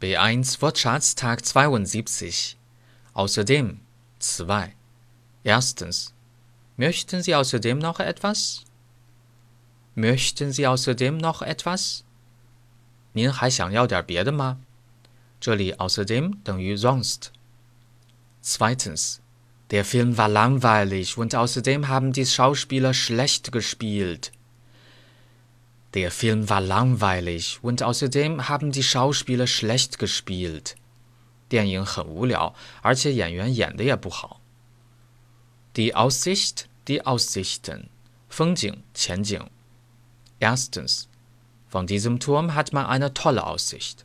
B1 Wortschatz Tag 72. Außerdem, zwei. Erstens. Möchten Sie außerdem noch etwas? Möchten Sie außerdem noch etwas? 您还想要点别的吗？这里 außerdem 等于 sonst。Zweitens. Der Film war langweilig und außerdem haben die Schauspieler schlecht gespielt. Der Film war langweilig und außerdem haben die Schauspieler schlecht gespielt. 电影很无聊，而且演员演的也不好。Die Aussicht, die Aussichten，风景、前景。Erstens, von diesem Turm hat man eine tolle Aussicht.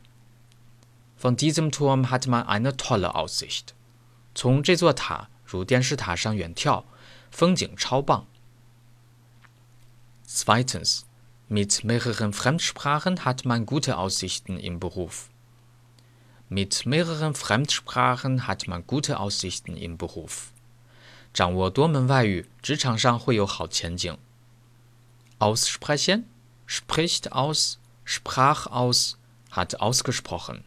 Von diesem Turm hat man eine tolle Aussicht. 从这座塔，如电视塔上远眺，风景超棒。Zweitens, mit mehreren Fremdsprachen hat man gute Aussichten im Beruf. Mit mehreren Fremdsprachen hat man gute Aussichten im Beruf. 掌握多门外语，职场上会有好前景。Aussprechen, spricht aus, sprach aus, hat ausgesprochen.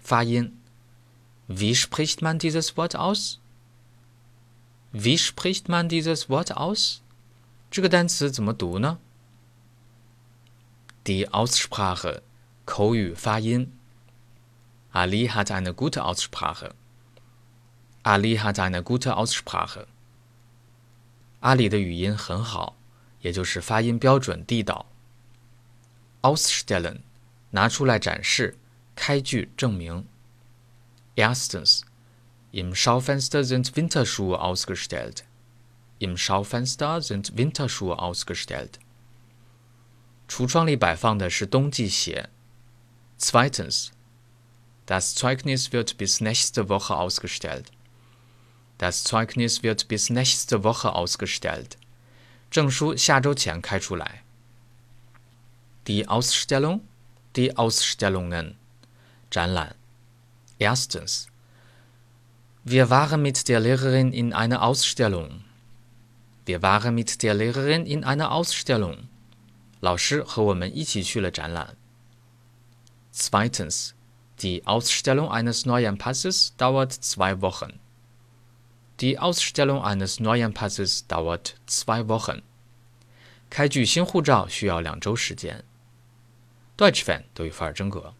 发音。Wie spricht man dieses Wort aus? Wie spricht man dieses Wort aus? 这个单词怎么读呢 ？die Aussprache, 口语发音。Ali hat eine gute Aussprache. Ali hat eine gute Aussprache. 阿里的语音很好，也就是发音标准地道。Ausstellen，拿出来展示，开具证明。Erstens, im Schaufenster sind Winterschuhe ausgestellt. Im Schaufenster sind Winterschuhe ausgestellt. 橱窗里摆放的是冬季鞋。Zweitens, das Zeugnis wird bis nächste Woche ausgestellt. Das Zeugnis wird bis nächste Woche ausgestellt. 证书下周前开出来。Die Ausstellung, die Ausstellungen, 展览。Erstens, wir waren mit der Lehrerin in einer Ausstellung. Wir waren mit der Lehrerin in einer Ausstellung. 老师和我们一起去了展览。Zweitens, die Ausstellung eines neuen Passes dauert zwei Wochen. Die Ausstellung eines neuen Passes dauert zwei Wochen. 开具新护照需要两周时间。Deutsch Fan 德语范儿真格。